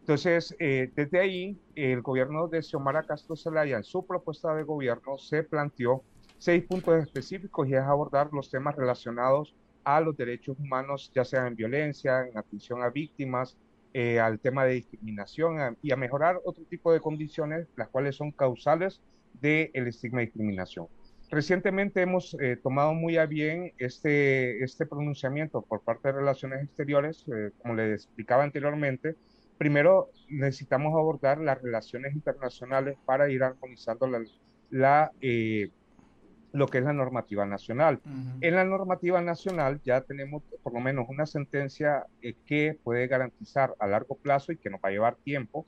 Entonces, eh, desde ahí, el gobierno de Xiomara Castro Zelaya, en su propuesta de gobierno, se planteó seis puntos específicos y es abordar los temas relacionados a los derechos humanos, ya sea en violencia, en atención a víctimas, al tema de discriminación y a mejorar otro tipo de condiciones, las cuales son causales del estigma y discriminación. Recientemente hemos eh, tomado muy a bien este, este pronunciamiento por parte de Relaciones Exteriores, eh, como les explicaba anteriormente. Primero, necesitamos abordar las relaciones internacionales para ir armonizando la, la eh, lo que es la normativa nacional. En la normativa nacional ya tenemos por lo menos una sentencia que puede garantizar a largo plazo y que nos va a llevar tiempo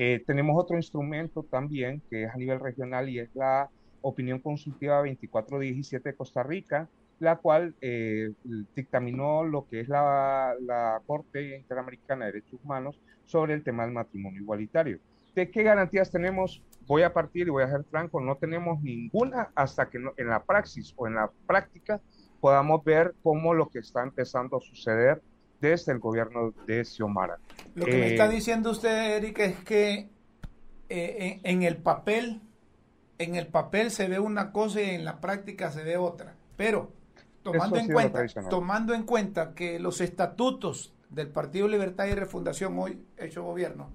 eh, tenemos otro instrumento también que es a nivel regional y es la opinión consultiva 2417 de Costa Rica, la cual eh, dictaminó lo que es la, la, Corte Interamericana de Derechos Humanos sobre el tema del matrimonio igualitario. ¿De qué garantías tenemos? Voy a partir y voy a ser franco, no tenemos ninguna hasta que en la praxis o en la práctica podamos ver cómo lo que está empezando a suceder desde el gobierno de Xiomara. Lo que me está eh, diciendo usted, Eric, es que eh, en, el papel, en el papel se ve una cosa y en la práctica se ve otra. Pero tomando en cuenta, tomando en cuenta que los estatutos del Partido Libertad y Refundación hoy hecho gobierno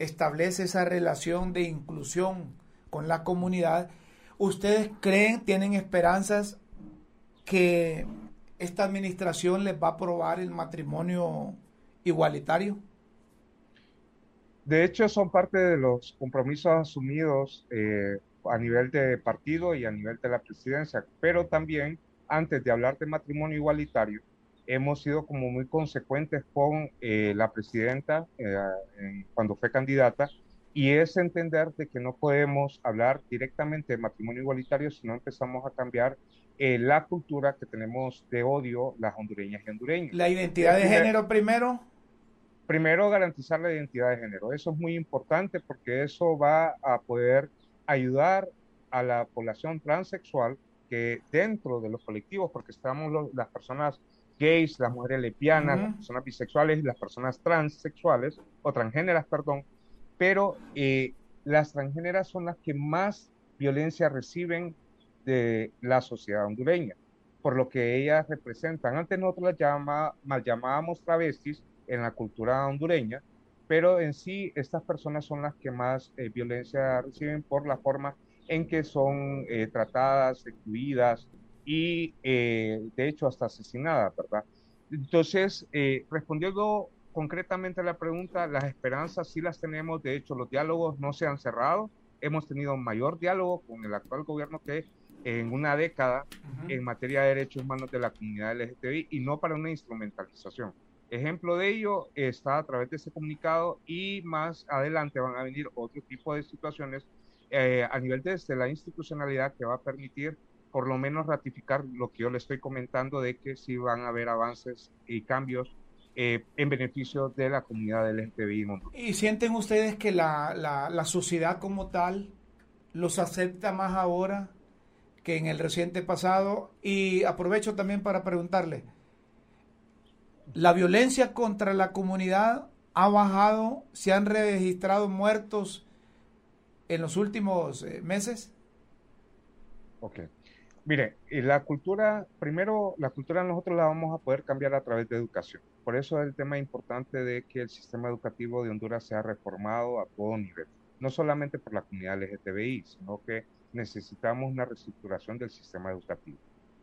establece esa relación de inclusión con la comunidad, ¿ustedes creen, tienen esperanzas que esta administración les va a aprobar el matrimonio igualitario? De hecho, son parte de los compromisos asumidos eh, a nivel de partido y a nivel de la presidencia, pero también antes de hablar de matrimonio igualitario, hemos sido como muy consecuentes con eh, la presidenta eh, cuando fue candidata y es entender de que no podemos hablar directamente de matrimonio igualitario si no empezamos a cambiar eh, la cultura que tenemos de odio las hondureñas y hondureños. ¿La identidad de género primero? Primero garantizar la identidad de género. Eso es muy importante porque eso va a poder ayudar a la población transexual que dentro de los colectivos, porque estamos las personas gays, las mujeres lesbianas, las personas bisexuales y las personas transexuales, o transgéneras, perdón, pero eh, las transgéneras son las que más violencia reciben de la sociedad hondureña, por lo que ellas representan. Antes nosotros las llama, llamábamos travestis en la cultura hondureña, pero en sí estas personas son las que más eh, violencia reciben por la forma en que son eh, tratadas, excluidas y eh, de hecho hasta asesinadas, ¿verdad? Entonces, respondiendo concretamente a la pregunta, las esperanzas sí las tenemos, de hecho los diálogos no se han cerrado, hemos tenido mayor diálogo con el actual gobierno que en una década en materia de derechos humanos de la comunidad LGTBI y no para una instrumentalización. Ejemplo de ello está a través de ese comunicado y más adelante van a venir otro tipo de situaciones eh, a nivel de la institucionalidad que va a permitir por lo menos ratificar lo que yo le estoy comentando de que sí van a haber avances y cambios eh, en beneficio de la comunidad LGTBI. ¿Y sienten ustedes que la, la, la sociedad como tal los acepta más ahora que en el reciente pasado. Y aprovecho también para preguntarle, ¿la violencia contra la comunidad ha bajado? ¿Se han registrado muertos en los últimos eh, meses? Ok. Mire, la cultura, primero, la cultura nosotros la vamos a poder cambiar a través de educación. Por eso es el tema importante de que el sistema educativo de Honduras sea reformado a todo nivel. No solamente por la comunidad LGTBI, sino que necesitamos una reestructuración del sistema educativo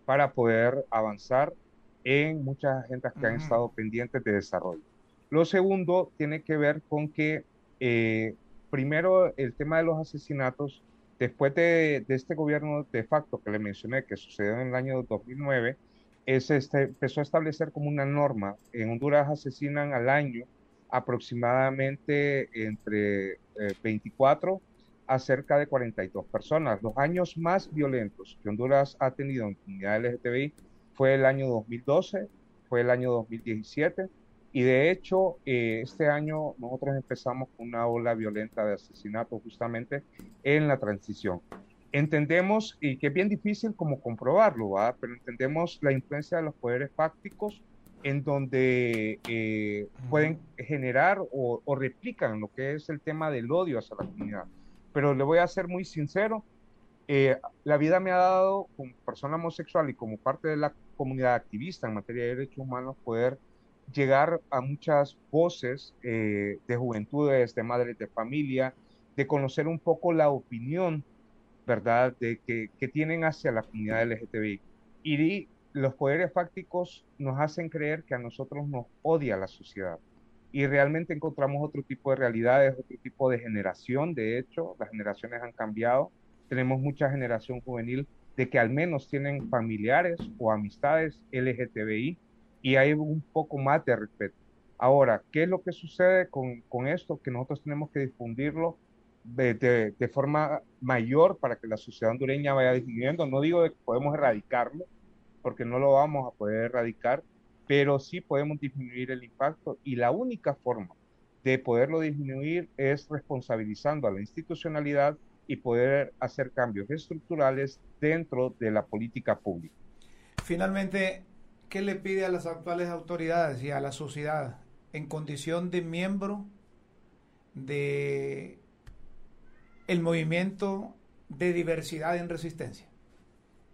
para poder avanzar en muchas agendas que han estado pendientes de desarrollo. Lo segundo tiene que ver con que, eh, primero, el tema de los asesinatos Después de, este gobierno de facto que le mencioné, que sucedió en el año 2009, es este, empezó a establecer como una norma. En Honduras asesinan al año aproximadamente entre 24 eh, a cerca de 42 personas. Los años más violentos que Honduras ha tenido en comunidad LGTBI fue el año 2012, fue el año 2017 y de hecho, eh, este año nosotros empezamos con una ola violenta de asesinatos justamente en la transición. Entendemos, y que es bien difícil como comprobarlo, pero entendemos la influencia de los poderes fácticos en donde eh, pueden generar o, o, replican lo que es el tema del odio hacia la comunidad. Pero le voy a ser muy sincero, eh, la vida me ha dado como persona homosexual y como parte de la comunidad activista en materia de derechos humanos poder llegar a muchas voces eh, de juventudes, de madres de familia, de conocer un poco la opinión, ¿verdad?, de que, que tienen hacia la comunidad LGTBI. Y los poderes fácticos nos hacen creer que a nosotros nos odia la sociedad. Y realmente encontramos otro tipo de realidades, otro tipo de generación. De hecho, las generaciones han cambiado. Tenemos mucha generación juvenil de que al menos tienen familiares o amistades LGTBI y hay un poco más de respeto. Ahora, ¿qué es lo que sucede con, con esto? Que nosotros tenemos que difundirlo de, de, forma mayor para que la sociedad hondureña vaya disminuyendo. No digo que podemos erradicarlo, porque no lo vamos a poder erradicar, pero sí podemos disminuir el impacto y la única forma de poderlo disminuir es responsabilizando a la institucionalidad y poder hacer cambios estructurales dentro de la política pública. Finalmente, ¿qué le pide a las actuales autoridades y a la sociedad en condición de miembro de el movimiento de diversidad en resistencia?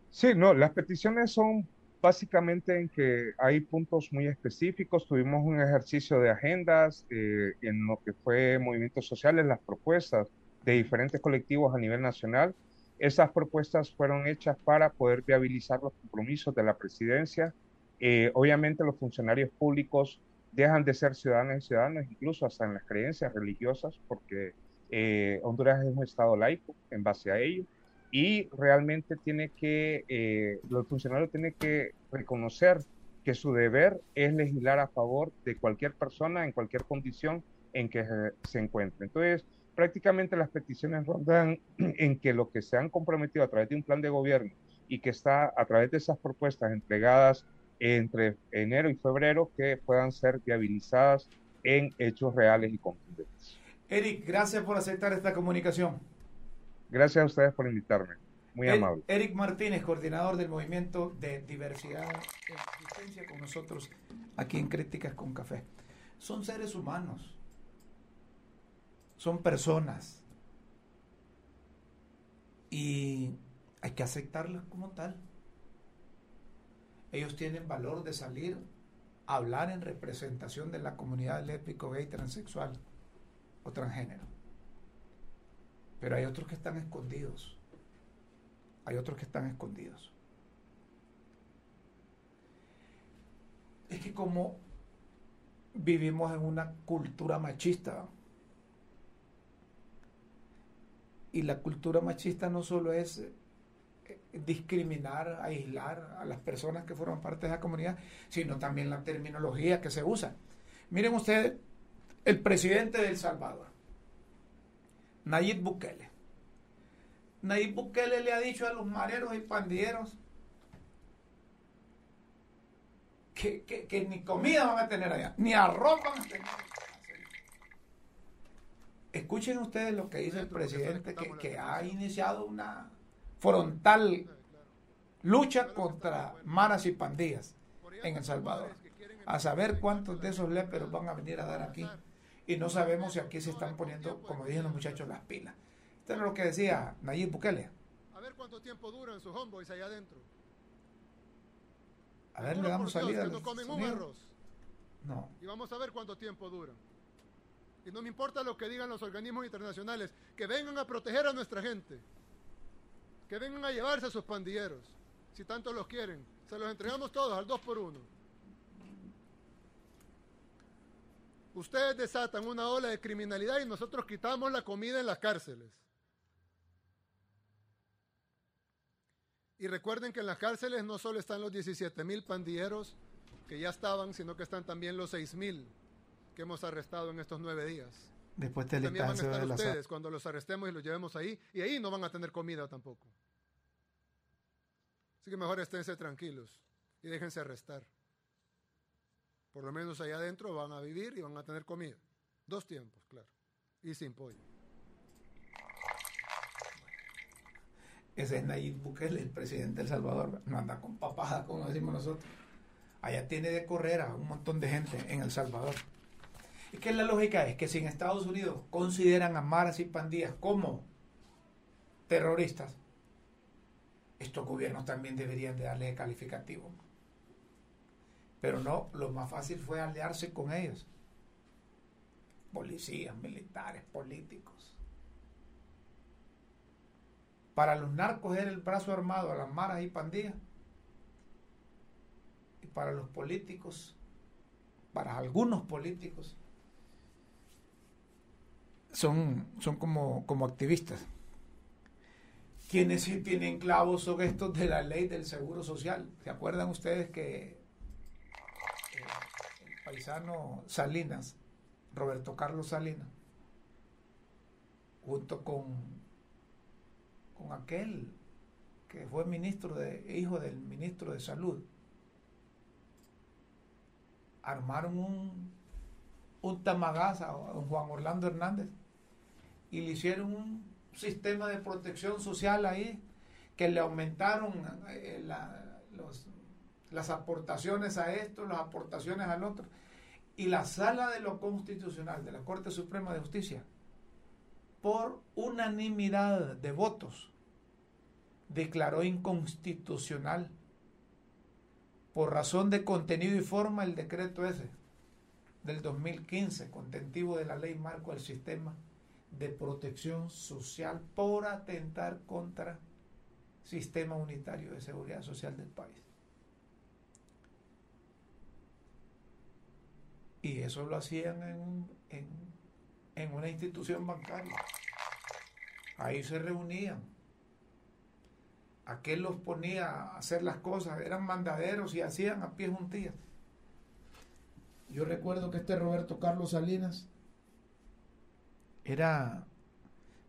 Sí, no, las peticiones son básicamente en que hay puntos muy específicos. Tuvimos un ejercicio de agendas eh, en lo que fue movimientos sociales, las propuestas de diferentes colectivos a nivel nacional. Esas propuestas fueron hechas para poder viabilizar los compromisos de la presidencia eh, obviamente los funcionarios públicos dejan de ser ciudadanos y ciudadanos, incluso hasta en las creencias religiosas, porque eh, Honduras es un estado laico en base a ello, y realmente tiene que, eh, los funcionarios tienen que reconocer que su deber es legislar a favor de cualquier persona en cualquier condición en que se encuentre. Entonces, prácticamente las peticiones rondan en que lo que se han comprometido a través de un plan de gobierno y que está a través de esas propuestas entregadas entre enero y febrero que puedan ser viabilizadas en hechos reales y contundentes. Eric, gracias por aceptar esta comunicación. Gracias a ustedes por invitarme. Muy amable. Eric Martínez, coordinador del movimiento de diversidad e existencia con nosotros aquí en Críticas con Café. Son seres humanos. Son personas. Y hay que aceptarlas como tal. Ellos tienen valor de salir a hablar en representación de la comunidad lésbico, gay, transexual o transgénero. Pero hay otros que están escondidos. Hay otros que están escondidos. Es que como vivimos en una cultura machista, y la cultura machista no solo es discriminar, aislar a las personas que forman parte de esa comunidad, sino también la terminología que se usa. Miren ustedes, el presidente de El Salvador, Nayib Bukele. Nayib Bukele le ha dicho a los mareros y pandilleros que, ni comida van a tener allá, ni arroz van a tener. Escuchen ustedes lo que dice el presidente, que ha iniciado una frontal lucha contra maras y pandillas en El Salvador. A saber cuántos de esos léperos van a venir a dar aquí. Y no sabemos si aquí se están poniendo, como dijeron los muchachos, las pilas. Esto es lo que decía Nayib Bukele. A ver cuánto tiempo duran sus homeboys allá adentro. A ver, le damos salida. un arroz. No. Y vamos a ver cuánto tiempo duran. Y no me importa lo que digan los organismos internacionales, que vengan a proteger a nuestra gente. Que vengan a llevarse a sus pandilleros, si tanto los quieren. Se los entregamos todos al 2 por 1 Ustedes desatan una ola de criminalidad y nosotros quitamos la comida en las cárceles. Y recuerden que en las cárceles no solo están los 17 mil pandilleros que ya estaban, sino que están también los 6 mil que hemos arrestado en estos nueve días. Después del También van a estar ustedes cuando los arrestemos y los llevemos ahí, y ahí no van a tener comida tampoco. Así que mejor esténse tranquilos y déjense arrestar. Por lo menos allá adentro van a vivir y van a tener comida. Dos tiempos, claro. Y sin pollo. Ese es Nayib Bukele, el presidente de El Salvador. No anda con papada, como decimos nosotros. Allá tiene de correr a un montón de gente en El Salvador. Es que la lógica es que si en Estados Unidos consideran a maras y pandillas como terroristas, estos gobiernos también deberían de darle calificativo. Pero no, lo más fácil fue aliarse con ellos. Policías, militares, políticos. Para los narcos era el brazo armado a las maras y pandillas. Y para los políticos, para algunos políticos, son, son como, como activistas. Quienes sí tienen clavos son estos de la ley del seguro social. ¿Se acuerdan ustedes que paisano Salinas, Roberto Carlos Salinas, junto con, con aquel que fue ministro de, hijo del ministro de salud, armaron un, un tamagaza a Juan Orlando Hernández y le hicieron un sistema de protección social ahí que le aumentaron eh, las aportaciones a esto, las aportaciones al otro. Y la sala de lo constitucional de la Corte Suprema de Justicia, por unanimidad de votos, declaró inconstitucional por razón de contenido y forma el decreto ese del 2015, contentivo de la ley marco del sistema de protección social por atentar contra sistema unitario de seguridad social del país. Y eso lo hacían en, en, una institución bancaria. Ahí se reunían. Aquel los ponía a hacer las cosas, eran mandaderos y hacían a pie juntillas. Yo recuerdo que este Roberto Carlos Salinas era,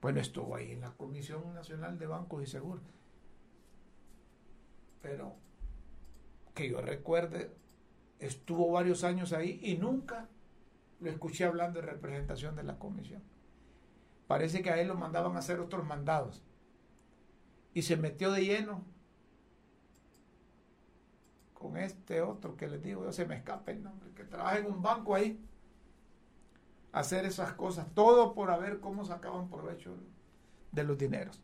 bueno, estuvo ahí en la Comisión Nacional de Bancos y Seguros. Pero que yo recuerde, estuvo varios años ahí y nunca lo escuché hablando de representación de la comisión. Parece que a él lo mandaban a hacer otros mandados. Y se metió de lleno con este otro que les digo, yo se me escapa el nombre, que trabaja en un banco ahí, hacer esas cosas, todo por ver cómo sacaban provecho de los dineros.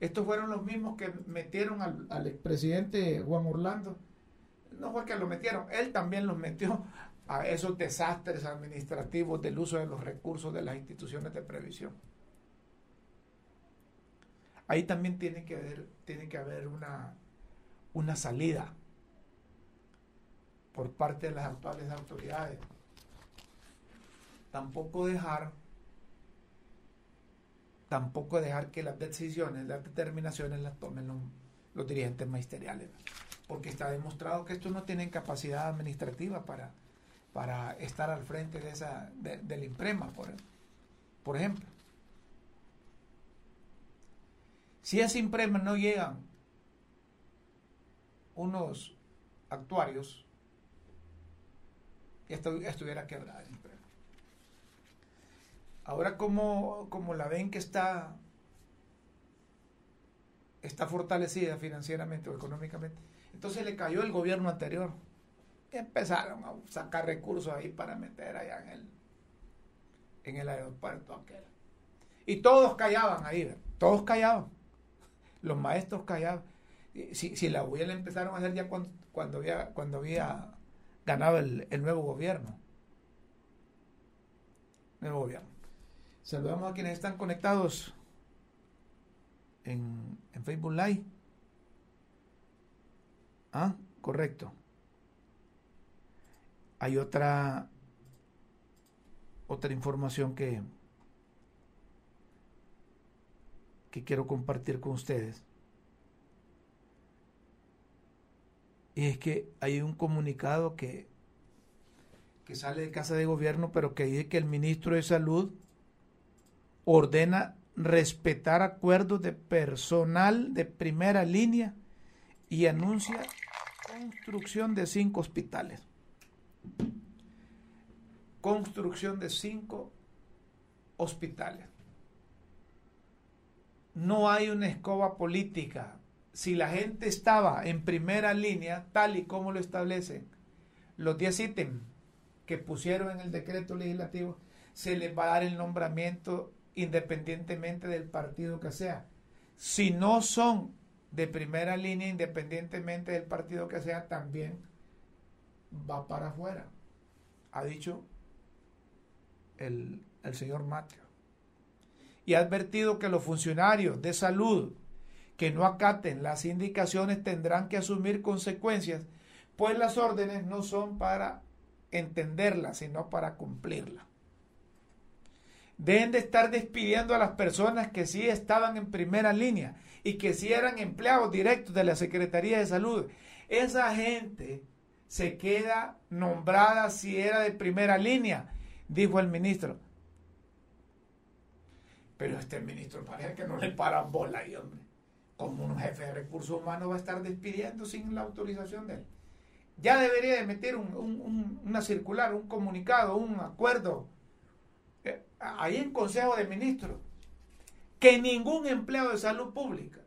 Estos fueron los mismos que metieron al, al expresidente Juan Orlando no fue que lo metieron, él también los metió a esos desastres administrativos del uso de los recursos de las instituciones de previsión. Ahí también tiene que haber, tiene que haber una, una salida por parte de las actuales autoridades. Tampoco dejar, tampoco dejar que las decisiones, las determinaciones las tomen los, dirigentes magisteriales porque está demostrado que estos no tienen capacidad administrativa para, para estar al frente de esa, del imprema, por, por ejemplo. Si ese imprema no llegan unos actuarios, ya estuviera quebrada el imprema. Ahora como, la ven que está está fortalecida financieramente o económicamente. Entonces le cayó el gobierno anterior. Empezaron a sacar recursos ahí para meter allá en el, en el aeropuerto aquel. Y todos callaban ahí, todos callaban. Los maestros callaban. Si, si la UIA le empezaron a hacer ya cuando, cuando, había, cuando ganado el, el nuevo gobierno. Nuevo gobierno. Saludamos a quienes están conectados en, en Facebook Live. Ah, correcto. Hay otra otra información que que quiero compartir con ustedes. Y es que hay un comunicado que, que sale de Casa de Gobierno, pero que dice que el ministro de Salud ordena respetar acuerdos de personal de primera línea y anuncia construcción de cinco hospitales. Construcción de cinco hospitales. No hay una escoba política. Si la gente estaba en primera línea, tal y como lo establecen los 10 ítems que pusieron en el decreto legislativo, se les va a dar el nombramiento independientemente del partido que sea. Si no son de primera línea, independientemente del partido que sea, también va para afuera. Ha dicho el, señor Mateo. Y ha advertido que los funcionarios de salud que no acaten las indicaciones tendrán que asumir consecuencias, pues las órdenes no son para entenderlas, sino para cumplirlas. Deben de estar despidiendo a las personas que sí estaban en primera línea y que sí eran empleados directos de la Secretaría de Salud. Esa gente se queda nombrada si era de primera línea, dijo el ministro. Pero este ministro parece que no le paran bola ahí, hombre. Como un jefe de recursos humanos va a estar despidiendo sin la autorización de él. Ya debería de meter una circular, un comunicado, un acuerdo ahí en Consejo de Ministros, que ningún empleado de salud pública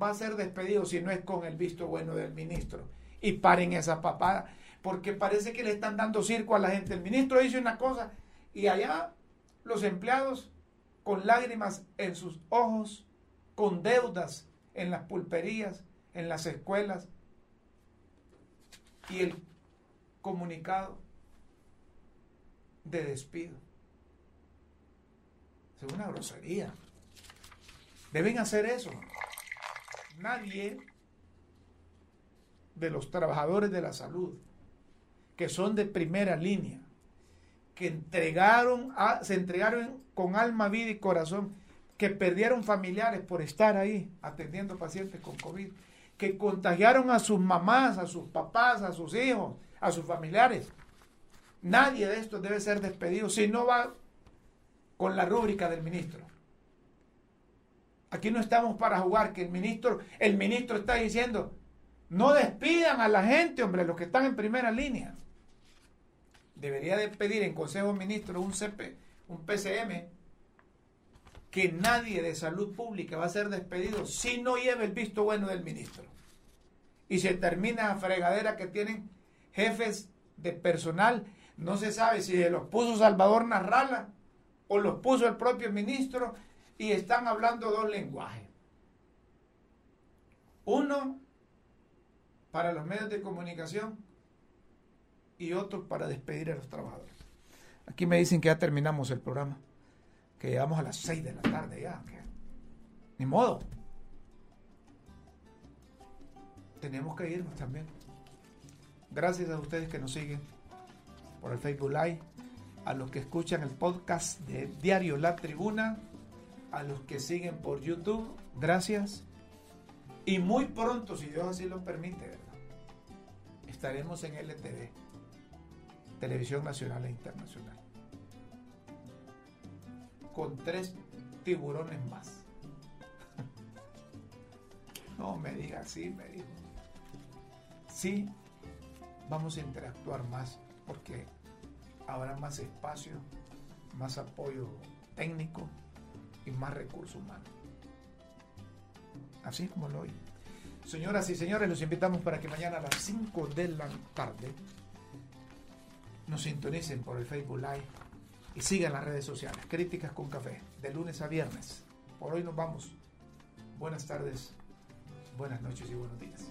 va a ser despedido si no es con el visto bueno del ministro. Y paren esa papada, porque parece que le están dando circo a la gente. El ministro dice una cosa y allá los empleados con lágrimas en sus ojos, con deudas en las pulperías, en las escuelas, y el comunicado de despido. Es una grosería. Deben hacer eso. Nadie de los trabajadores de la salud, que son de primera línea, que entregaron se entregaron con alma, vida y corazón, que perdieron familiares por estar ahí atendiendo pacientes con COVID, que contagiaron a sus mamás, a sus papás, a sus hijos, a sus familiares. Nadie de estos debe ser despedido si no va con la rúbrica del ministro. Aquí no estamos para jugar, que el ministro, el ministro está diciendo, no despidan a la gente, hombre, los que están en primera línea. Debería de pedir en Consejo de Ministros un CP, un PCM, que nadie de salud pública va a ser despedido si no lleva el visto bueno del ministro. Y se termina la fregadera que tienen jefes de personal, no se sabe si de los puso Salvador Narrala o los puso el propio ministro y están hablando dos lenguajes. Uno para los medios de comunicación y otro para despedir a los trabajadores. Aquí me dicen que ya terminamos el programa, que llegamos a las 6 de la tarde ya. ni modo. Tenemos que irnos también. Gracias a ustedes que nos siguen por el Facebook Live a los que escuchan el podcast de Diario La Tribuna, a los que siguen por YouTube, gracias. Y muy pronto, si Dios así lo permite, estaremos en LTV, Televisión Nacional e Internacional, con tres tiburones más. no me diga sí, me dijo. Sí, vamos a interactuar más porque habrá más espacio, más apoyo técnico y más recursos humanos. así como lo oí. Señoras y señores, los invitamos para que mañana a las 5 de la tarde nos sintonicen por el Facebook Live y sigan las redes sociales. Críticas con café, de lunes a viernes. Por hoy nos vamos. Buenas tardes, buenas noches y buenos días.